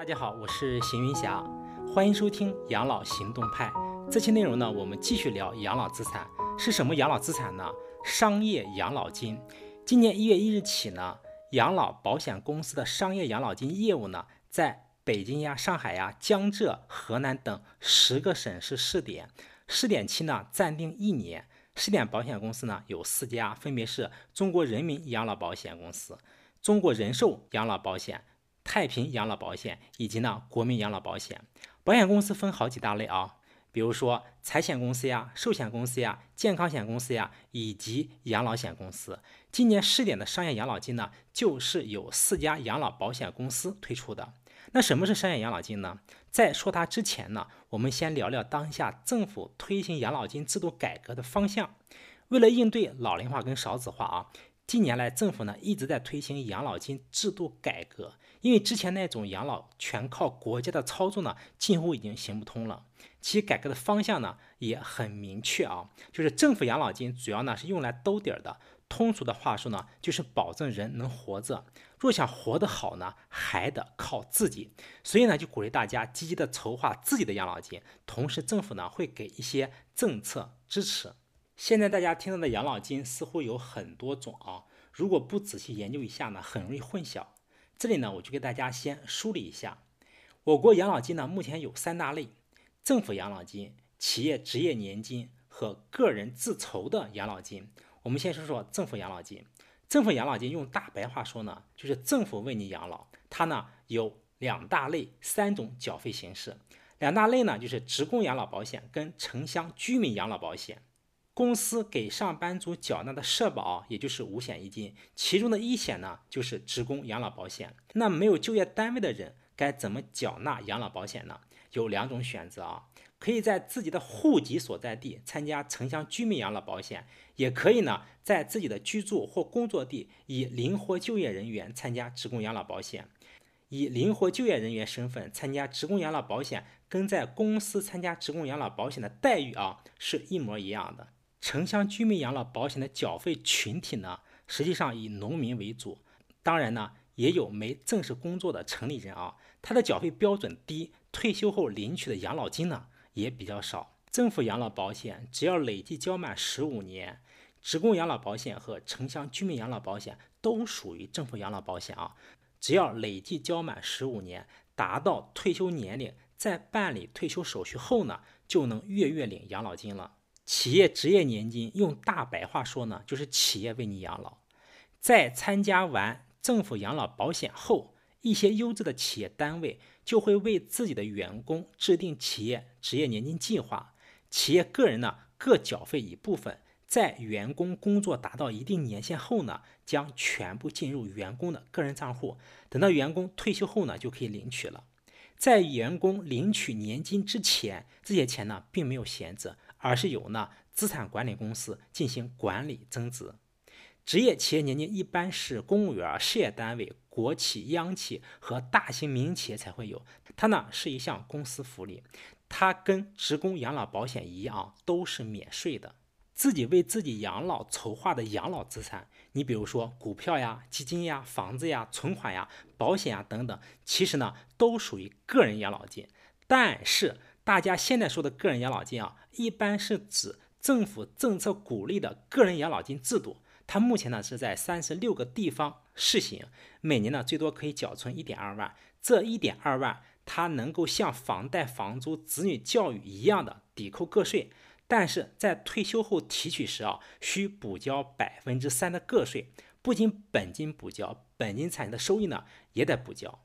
大家好，我是邢云霞，欢迎收听养老行动派。这期内容呢，我们继续聊养老资产是什么？养老资产呢？商业养老金。今年一月一日起呢，养老保险公司的商业养老金业务呢，在北京呀、上海呀、江浙、河南等十个省市试点，试点期呢暂定一年。试点保险公司呢有四家，分别是中国人民养老保险公司、中国人寿养老保险。太平养老保险以及呢国民养老保险，保险公司分好几大类啊，比如说财险公司呀、寿险公司呀、健康险公司呀，以及养老险公司。今年试点的商业养老金呢，就是有四家养老保险公司推出的。那什么是商业养老金呢？在说它之前呢，我们先聊聊当下政府推行养老金制度改革的方向。为了应对老龄化跟少子化啊。近年来，政府呢一直在推行养老金制度改革，因为之前那种养老全靠国家的操作呢，近乎已经行不通了。其改革的方向呢也很明确啊，就是政府养老金主要呢是用来兜底儿的。通俗的话说呢，就是保证人能活着。若想活得好呢，还得靠自己。所以呢，就鼓励大家积极的筹划自己的养老金，同时政府呢会给一些政策支持。现在大家听到的养老金似乎有很多种啊，如果不仔细研究一下呢，很容易混淆。这里呢，我就给大家先梳理一下。我国养老金呢，目前有三大类：政府养老金、企业职业年金和个人自筹的养老金。我们先说说政府养老金。政府养老金用大白话说呢，就是政府为你养老。它呢有两大类、三种缴费形式。两大类呢，就是职工养老保险跟城乡居民养老保险。公司给上班族缴纳的社保，也就是五险一金，其中的一险呢，就是职工养老保险。那没有就业单位的人该怎么缴纳养老保险呢？有两种选择啊，可以在自己的户籍所在地参加城乡居民养老保险，也可以呢，在自己的居住或工作地以灵活就业人员参加职工养老保险。以灵活就业人员身份参加职工养老保险，跟在公司参加职工养老保险的待遇啊，是一模一样的。城乡居民养老保险的缴费群体呢，实际上以农民为主，当然呢，也有没正式工作的城里人啊，他的缴费标准低，退休后领取的养老金呢也比较少。政府养老保险只要累计交满十五年，职工养老保险和城乡居民养老保险都属于政府养老保险啊，只要累计交满十五年，达到退休年龄，在办理退休手续后呢，就能月月领养老金了。企业职业年金用大白话说呢，就是企业为你养老。在参加完政府养老保险后，一些优质的企业单位就会为自己的员工制定企业职业年金计划。企业个人呢各缴费一部分，在员工工作达到一定年限后呢，将全部进入员工的个人账户。等到员工退休后呢，就可以领取了。在员工领取年金之前，这些钱呢并没有闲着。而是由呢资产管理公司进行管理增值。职业企业年金一般是公务员、事业单位、国企、央企和大型民营企业才会有。它呢是一项公司福利，它跟职工养老保险一样，都是免税的。自己为自己养老筹划的养老资产，你比如说股票呀、基金呀、房子呀、存款呀、保险呀等等，其实呢都属于个人养老金，但是。大家现在说的个人养老金啊，一般是指政府政策鼓励的个人养老金制度。它目前呢是在三十六个地方试行，每年呢最多可以缴存一点二万。这一点二万，它能够像房贷、房租、子女教育一样的抵扣个税，但是在退休后提取时啊，需补交百分之三的个税。不仅本金补交，本金产生的收益呢也得补交。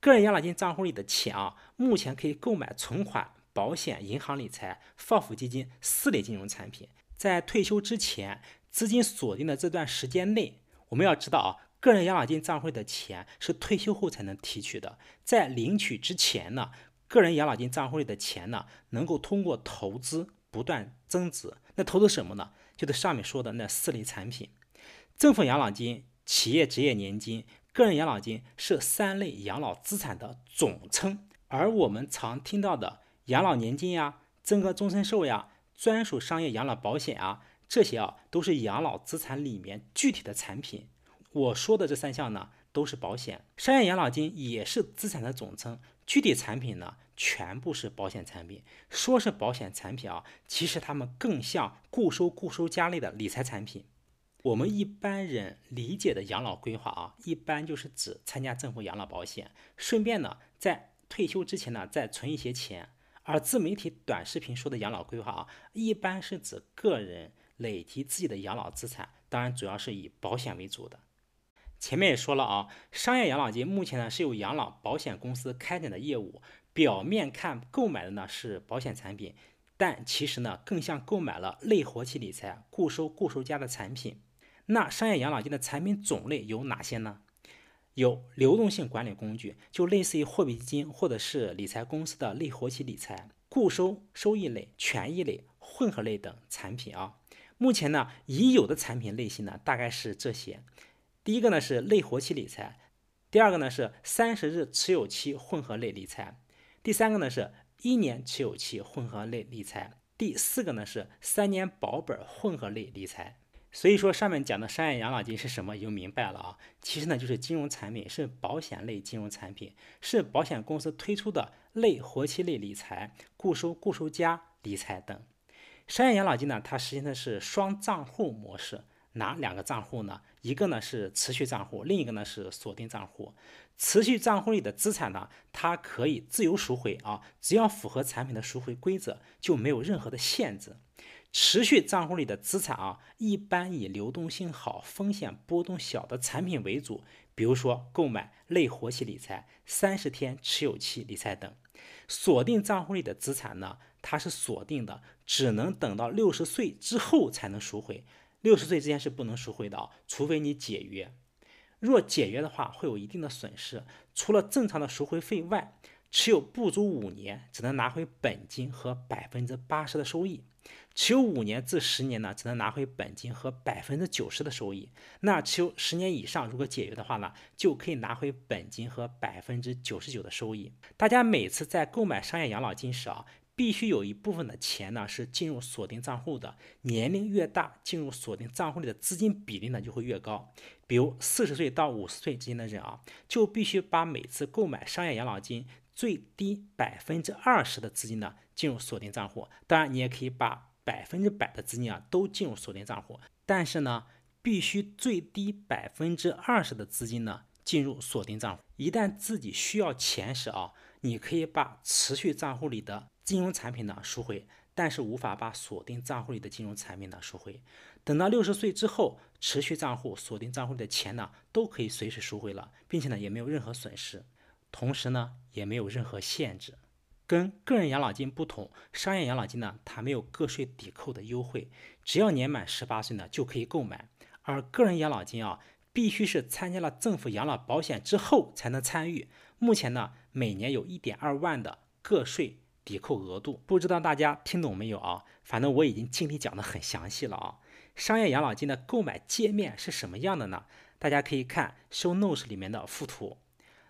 个人养老金账户里的钱啊，目前可以购买存款。保险、银行理财、放付基金四类金融产品，在退休之前资金锁定的这段时间内，我们要知道啊，个人养老金账户的钱是退休后才能提取的。在领取之前呢，个人养老金账户里的钱呢，能够通过投资不断增值。那投资什么呢？就是上面说的那四类产品：政府养老金、企业职业年金、个人养老金是三类养老资产的总称。而我们常听到的。养老年金呀，增额终身寿呀，专属商业养老保险啊，这些啊都是养老资产里面具体的产品。我说的这三项呢，都是保险。商业养老金也是资产的总称，具体产品呢，全部是保险产品。说是保险产品啊，其实它们更像固收、固收加类的理财产品。我们一般人理解的养老规划啊，一般就是指参加政府养老保险，顺便呢，在退休之前呢，再存一些钱。而自媒体短视频说的养老规划啊，一般是指个人累积自己的养老资产，当然主要是以保险为主的。前面也说了啊，商业养老金目前呢是由养老保险公司开展的业务，表面看购买的呢是保险产品，但其实呢更像购买了类活期理财、固收、固收加的产品。那商业养老金的产品种类有哪些呢？有流动性管理工具，就类似于货币基金或者是理财公司的类活期理财、固收收益类、权益类、混合类等产品啊。目前呢已有的产品类型呢大概是这些。第一个呢是类活期理财，第二个呢是三十日持有期混合类理财，第三个呢是一年持有期混合类理财，第四个呢是三年保本混合类理财。所以说上面讲的商业养老金是什么，你就明白了啊。其实呢就是金融产品，是保险类金融产品，是保险公司推出的类活期类理财、固收、固收加理财等。商业养老金呢，它实行的是双账户模式。哪两个账户呢？一个呢是持续账户，另一个呢是锁定账户。持续账户里的资产呢，它可以自由赎回啊，只要符合产品的赎回规则，就没有任何的限制。持续账户里的资产啊，一般以流动性好、风险波动小的产品为主，比如说购买类活期理财、三十天持有期理财等。锁定账户里的资产呢，它是锁定的，只能等到六十岁之后才能赎回。六十岁之前是不能赎回的啊，除非你解约。若解约的话，会有一定的损失。除了正常的赎回费外，持有不足五年，只能拿回本金和百分之八十的收益；持有五年至十年呢，只能拿回本金和百分之九十的收益。那持有十年以上，如果解约的话呢，就可以拿回本金和百分之九十九的收益。大家每次在购买商业养老金时啊。必须有一部分的钱呢是进入锁定账户的，年龄越大，进入锁定账户里的资金比例呢就会越高。比如四十岁到五十岁之间的人啊，就必须把每次购买商业养老金最低百分之二十的资金呢进入锁定账户。当然，你也可以把百分之百的资金啊都进入锁定账户，但是呢，必须最低百分之二十的资金呢进入锁定账户。一旦自己需要钱时啊，你可以把持续账户里的金融产品呢赎回，但是无法把锁定账户里的金融产品呢赎回。等到六十岁之后，持续账户、锁定账户里的钱呢都可以随时赎回了，并且呢也没有任何损失，同时呢也没有任何限制。跟个人养老金不同，商业养老金呢它没有个税抵扣的优惠，只要年满十八岁呢就可以购买。而个人养老金啊必须是参加了政府养老保险之后才能参与。目前呢每年有一点二万的个税。抵扣额度不知道大家听懂没有啊？反正我已经尽力讲的很详细了啊。商业养老金的购买界面是什么样的呢？大家可以看 show notes 里面的附图。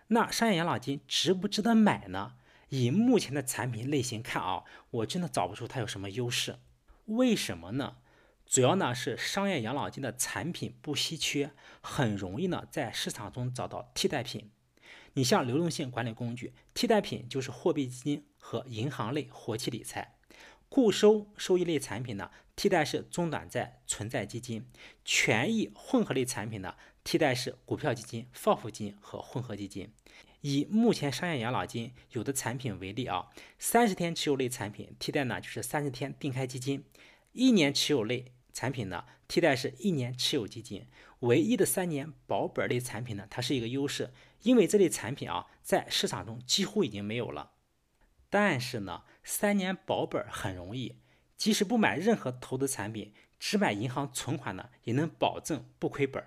那商业养老金值不值得买呢？以目前的产品类型看啊，我真的找不出它有什么优势。为什么呢？主要呢是商业养老金的产品不稀缺，很容易呢在市场中找到替代品。你像流动性管理工具，替代品就是货币基金。和银行类活期理财、固收收益类产品呢，替代是中短债存在基金；权益混合类产品呢，替代是股票基金、FOF 基金和混合基金。以目前商业养老金有的产品为例啊，三十天持有类产品替代呢就是三十天定开基金；一年持有类产品呢，替代是一年持有基金。唯一的三年保本类产品呢，它是一个优势，因为这类产品啊，在市场中几乎已经没有了。但是呢，三年保本很容易，即使不买任何投资产品，只买银行存款呢，也能保证不亏本。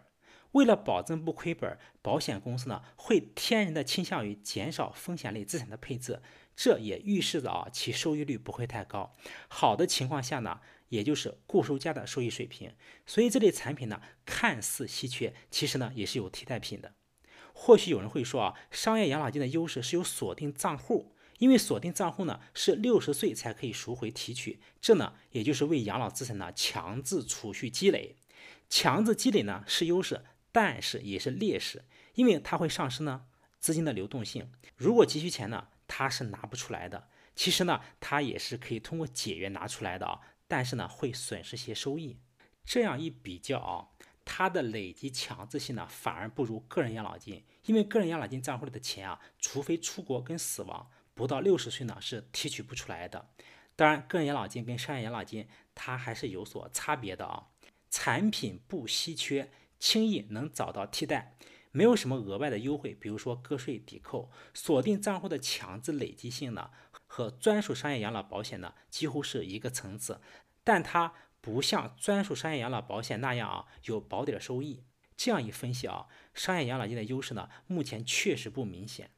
为了保证不亏本，保险公司呢会天然的倾向于减少风险类资产的配置，这也预示着啊其收益率不会太高。好的情况下呢，也就是固收加的收益水平。所以这类产品呢看似稀缺，其实呢也是有替代品的。或许有人会说啊，商业养老金的优势是有锁定账户。因为锁定账户呢是六十岁才可以赎回提取，这呢也就是为养老资产呢强制储蓄积累，强制积累呢是优势，但是也是劣势，因为它会丧失呢资金的流动性。如果急需钱呢，它是拿不出来的。其实呢，它也是可以通过解约拿出来的啊，但是呢，会损失些收益。这样一比较啊，它的累积强制性呢，反而不如个人养老金，因为个人养老金账户里的钱啊，除非出国跟死亡，不到六十岁呢是提取不出来的。当然，个人养老金跟商业养老金它还是有所差别的啊。产品不稀缺，轻易能找到替代，没有什么额外的优惠，比如说个税抵扣，锁定账户的强制累积性呢，和专属商业养老保险呢几乎是一个层次，但它不像专属商业养老保险那样啊有保底的收益。这样一分析啊，商业养老金的优势呢目前确实不明显。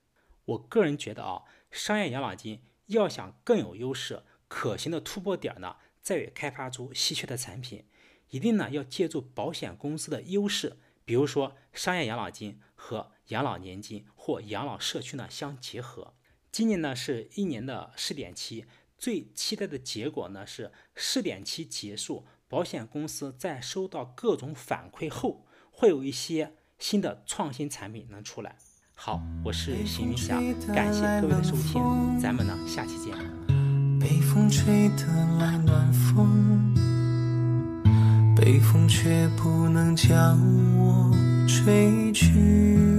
我个人觉得啊，商业养老金要想更有优势，可行的突破点呢在于开发出稀缺的产品。一定呢要借助保险公司的优势，比如说商业养老金和养老年金或养老社区呢相结合。今年呢是一年的试点期，最期待的结果呢是试点期结束，保险公司在收到各种反馈后，会有一些新的创新产品能出来。好，我是邢云霞，感谢各位的收听，咱们呢下期见。北风吹得来暖风。北风却不能将我吹去。